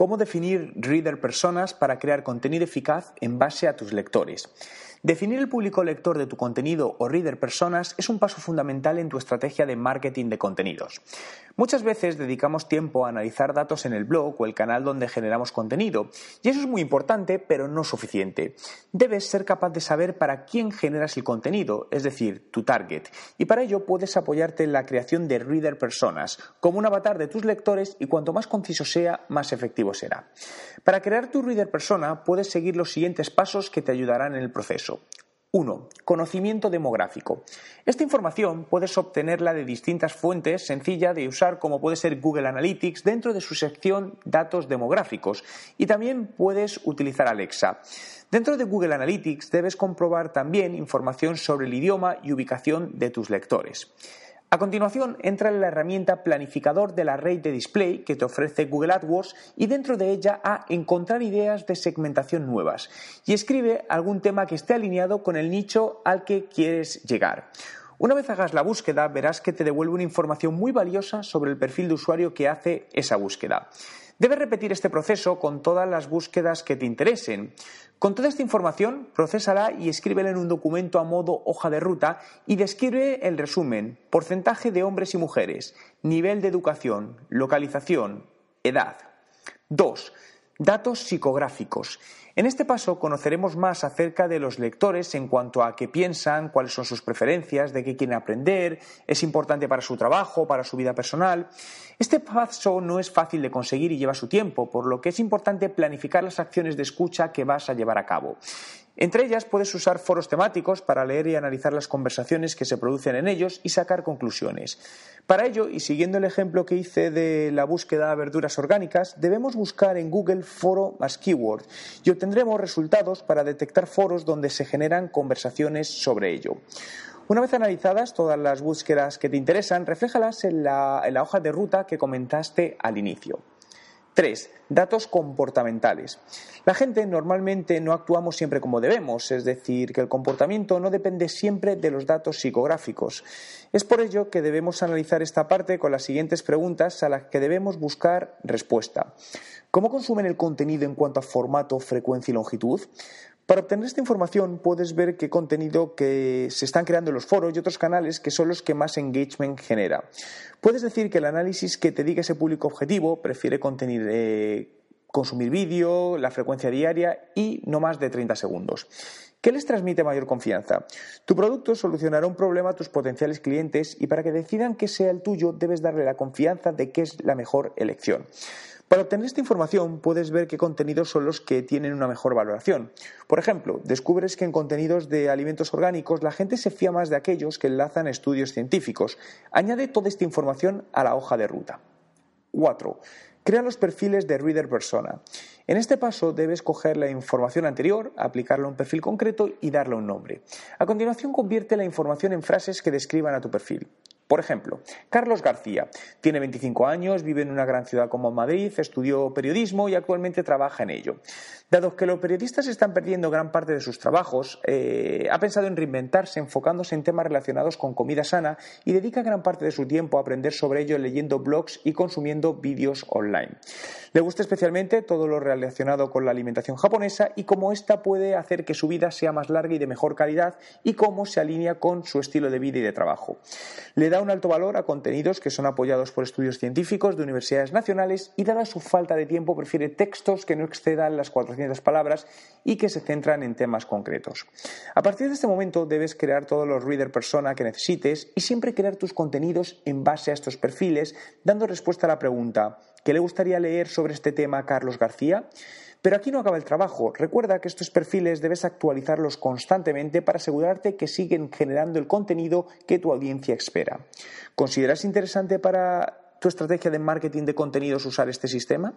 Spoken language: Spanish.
cómo definir reader personas para crear contenido eficaz en base a tus lectores. Definir el público lector de tu contenido o reader personas es un paso fundamental en tu estrategia de marketing de contenidos. Muchas veces dedicamos tiempo a analizar datos en el blog o el canal donde generamos contenido, y eso es muy importante, pero no suficiente. Debes ser capaz de saber para quién generas el contenido, es decir, tu target, y para ello puedes apoyarte en la creación de reader personas, como un avatar de tus lectores y cuanto más conciso sea, más efectivo será. Para crear tu reader persona puedes seguir los siguientes pasos que te ayudarán en el proceso. 1. Conocimiento demográfico. Esta información puedes obtenerla de distintas fuentes, sencilla de usar como puede ser Google Analytics dentro de su sección Datos demográficos y también puedes utilizar Alexa. Dentro de Google Analytics debes comprobar también información sobre el idioma y ubicación de tus lectores. A continuación, entra en la herramienta planificador de la red de display que te ofrece Google AdWords y dentro de ella a encontrar ideas de segmentación nuevas y escribe algún tema que esté alineado con el nicho al que quieres llegar. Una vez hagas la búsqueda, verás que te devuelve una información muy valiosa sobre el perfil de usuario que hace esa búsqueda. Debes repetir este proceso con todas las búsquedas que te interesen. Con toda esta información, procésala y escríbela en un documento a modo hoja de ruta y describe el resumen, porcentaje de hombres y mujeres, nivel de educación, localización, edad. 2. Datos psicográficos. En este paso conoceremos más acerca de los lectores en cuanto a qué piensan, cuáles son sus preferencias, de qué quieren aprender, es importante para su trabajo, para su vida personal. Este paso no es fácil de conseguir y lleva su tiempo, por lo que es importante planificar las acciones de escucha que vas a llevar a cabo. Entre ellas puedes usar foros temáticos para leer y analizar las conversaciones que se producen en ellos y sacar conclusiones. Para ello, y siguiendo el ejemplo que hice de la búsqueda de verduras orgánicas, debemos buscar en Google foro más keyword y obtendremos resultados para detectar foros donde se generan conversaciones sobre ello. Una vez analizadas todas las búsquedas que te interesan, refléjalas en la, en la hoja de ruta que comentaste al inicio. 3. Datos comportamentales. La gente normalmente no actuamos siempre como debemos, es decir, que el comportamiento no depende siempre de los datos psicográficos. Es por ello que debemos analizar esta parte con las siguientes preguntas a las que debemos buscar respuesta. ¿Cómo consumen el contenido en cuanto a formato, frecuencia y longitud? Para obtener esta información puedes ver qué contenido que se están creando en los foros y otros canales que son los que más engagement genera. Puedes decir que el análisis que te diga ese público objetivo prefiere eh, consumir vídeo, la frecuencia diaria y no más de 30 segundos. ¿Qué les transmite mayor confianza? Tu producto solucionará un problema a tus potenciales clientes y para que decidan que sea el tuyo debes darle la confianza de que es la mejor elección. Para obtener esta información puedes ver qué contenidos son los que tienen una mejor valoración. Por ejemplo, descubres que en contenidos de alimentos orgánicos la gente se fía más de aquellos que enlazan estudios científicos. Añade toda esta información a la hoja de ruta. 4. Crea los perfiles de Reader Persona. En este paso debes coger la información anterior, aplicarla a un perfil concreto y darle un nombre. A continuación convierte la información en frases que describan a tu perfil. Por ejemplo, Carlos García tiene 25 años, vive en una gran ciudad como Madrid, estudió periodismo y actualmente trabaja en ello. Dado que los periodistas están perdiendo gran parte de sus trabajos, eh, ha pensado en reinventarse enfocándose en temas relacionados con comida sana y dedica gran parte de su tiempo a aprender sobre ello leyendo blogs y consumiendo vídeos online. Le gusta especialmente todo lo relacionado con la alimentación japonesa y cómo ésta puede hacer que su vida sea más larga y de mejor calidad y cómo se alinea con su estilo de vida y de trabajo. Le da un alto valor a contenidos que son apoyados por estudios científicos de universidades nacionales y dada su falta de tiempo prefiere textos que no excedan las 400 palabras y que se centran en temas concretos. A partir de este momento debes crear todos los reader persona que necesites y siempre crear tus contenidos en base a estos perfiles dando respuesta a la pregunta ¿qué le gustaría leer sobre este tema a Carlos García? Pero aquí no acaba el trabajo. Recuerda que estos perfiles debes actualizarlos constantemente para asegurarte que siguen generando el contenido que tu audiencia espera. ¿Consideras interesante para tu estrategia de marketing de contenidos usar este sistema?